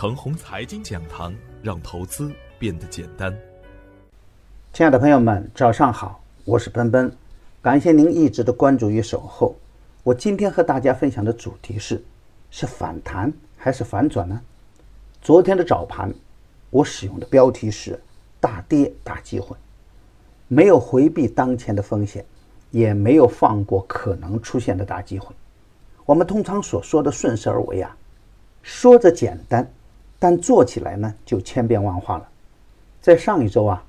程红财经讲堂，让投资变得简单。亲爱的朋友们，早上好，我是奔奔，感谢您一直的关注与守候。我今天和大家分享的主题是：是反弹还是反转呢？昨天的早盘，我使用的标题是“大跌大机会”，没有回避当前的风险，也没有放过可能出现的大机会。我们通常所说的顺势而为啊。说着简单，但做起来呢就千变万化了。在上一周啊，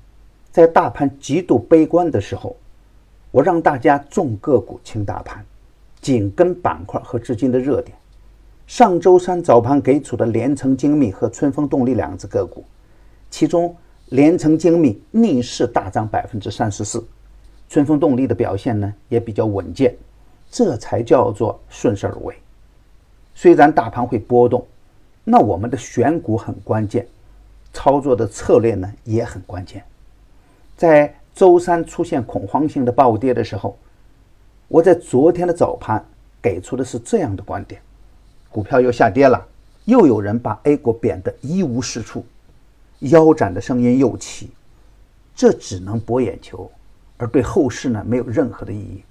在大盘极度悲观的时候，我让大家重个股轻大盘，紧跟板块和资金的热点。上周三早盘给出的联成精密和春风动力两只个股，其中联成精密逆势大涨百分之三十四，春风动力的表现呢也比较稳健，这才叫做顺势而为。虽然大盘会波动，那我们的选股很关键，操作的策略呢也很关键。在周三出现恐慌性的暴跌的时候，我在昨天的早盘给出的是这样的观点：股票又下跌了，又有人把 A 股贬得一无是处，腰斩的声音又起，这只能博眼球，而对后市呢没有任何的意义。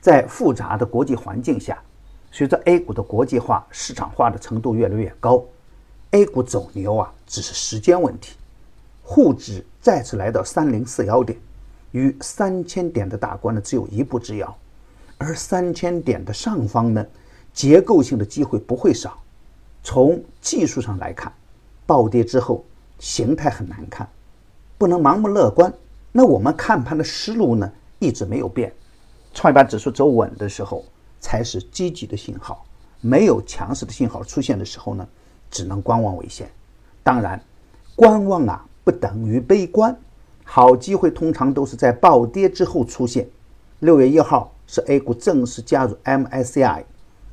在复杂的国际环境下。随着 A 股的国际化、市场化的程度越来越高，A 股走牛啊只是时间问题。沪指再次来到三零四幺点，与三千点的大关呢只有一步之遥。而三千点的上方呢，结构性的机会不会少。从技术上来看，暴跌之后形态很难看，不能盲目乐观。那我们看盘的思路呢一直没有变。创业板指数走稳的时候。才是积极的信号。没有强势的信号出现的时候呢，只能观望为先。当然，观望啊不等于悲观。好机会通常都是在暴跌之后出现。六月一号是 A 股正式加入 MSCI，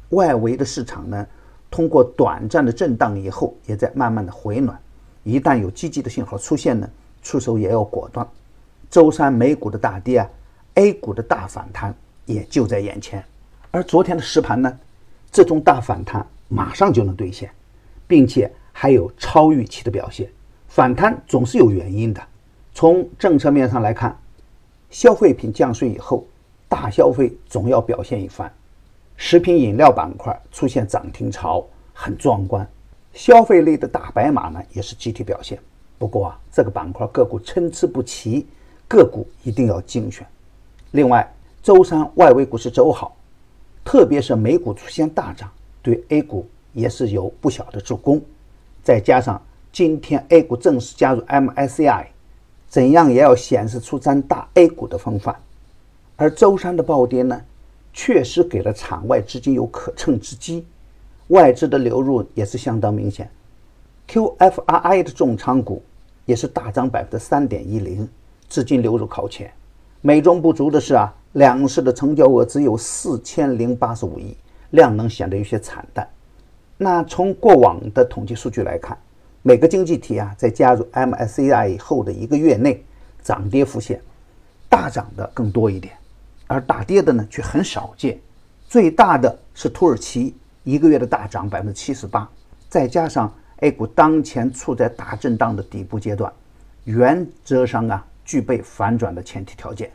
外围的市场呢，通过短暂的震荡以后，也在慢慢的回暖。一旦有积极的信号出现呢，出手也要果断。周三美股的大跌啊，A 股的大反弹也就在眼前。而昨天的实盘呢，这种大反弹马上就能兑现，并且还有超预期的表现。反弹总是有原因的。从政策面上来看，消费品降税以后，大消费总要表现一番。食品饮料板块出现涨停潮，很壮观。消费类的大白马呢，也是集体表现。不过啊，这个板块个股参差不齐，个股一定要精选。另外，周三外围股市走好。特别是美股出现大涨，对 A 股也是有不小的助攻。再加上今天 A 股正式加入 MSCI，怎样也要显示出咱大 A 股的风范。而周三的暴跌呢，确实给了场外资金有可乘之机，外资的流入也是相当明显。QFRI 的重仓股也是大涨百分之三点一零，资金流入靠前。美中不足的是啊。两市的成交额只有四千零八十五亿，量能显得有些惨淡。那从过往的统计数据来看，每个经济体啊，在加入 MSCI 以后的一个月内，涨跌幅线大涨的更多一点，而大跌的呢却很少见。最大的是土耳其，一个月的大涨百分之七十八。再加上 A 股当前处在大震荡的底部阶段，原则上啊，具备反转的前提条件。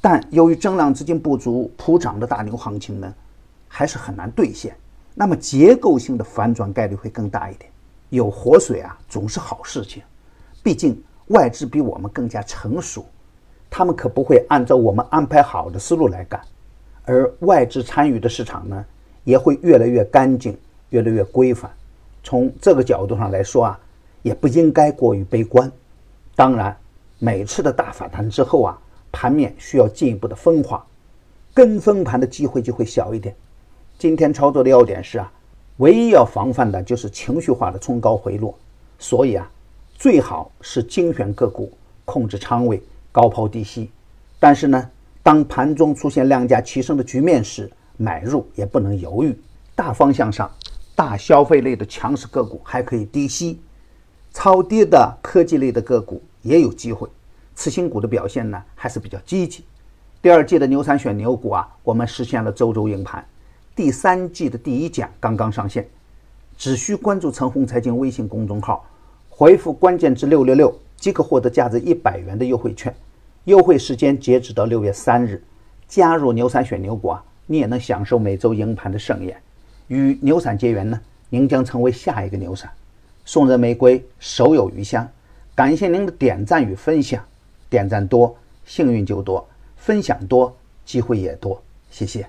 但由于增量资金不足，普涨的大牛行情呢，还是很难兑现。那么结构性的反转概率会更大一点。有活水啊，总是好事情。毕竟外资比我们更加成熟，他们可不会按照我们安排好的思路来干。而外资参与的市场呢，也会越来越干净，越来越规范。从这个角度上来说啊，也不应该过于悲观。当然，每次的大反弹之后啊。盘面需要进一步的分化，跟风盘的机会就会小一点。今天操作的要点是啊，唯一要防范的就是情绪化的冲高回落，所以啊，最好是精选个股，控制仓位，高抛低吸。但是呢，当盘中出现量价齐升的局面时，买入也不能犹豫。大方向上，大消费类的强势个股还可以低吸，超跌的科技类的个股也有机会。次新股的表现呢还是比较积极。第二季的牛散选牛股啊，我们实现了周周赢盘。第三季的第一讲刚刚上线，只需关注陈红财经微信公众号，回复关键字六六六即可获得价值一百元的优惠券。优惠时间截止到六月三日。加入牛散选牛股啊，你也能享受每周赢盘的盛宴。与牛散结缘呢，您将成为下一个牛散。送人玫瑰，手有余香。感谢您的点赞与分享，点赞多，幸运就多；分享多，机会也多。谢谢。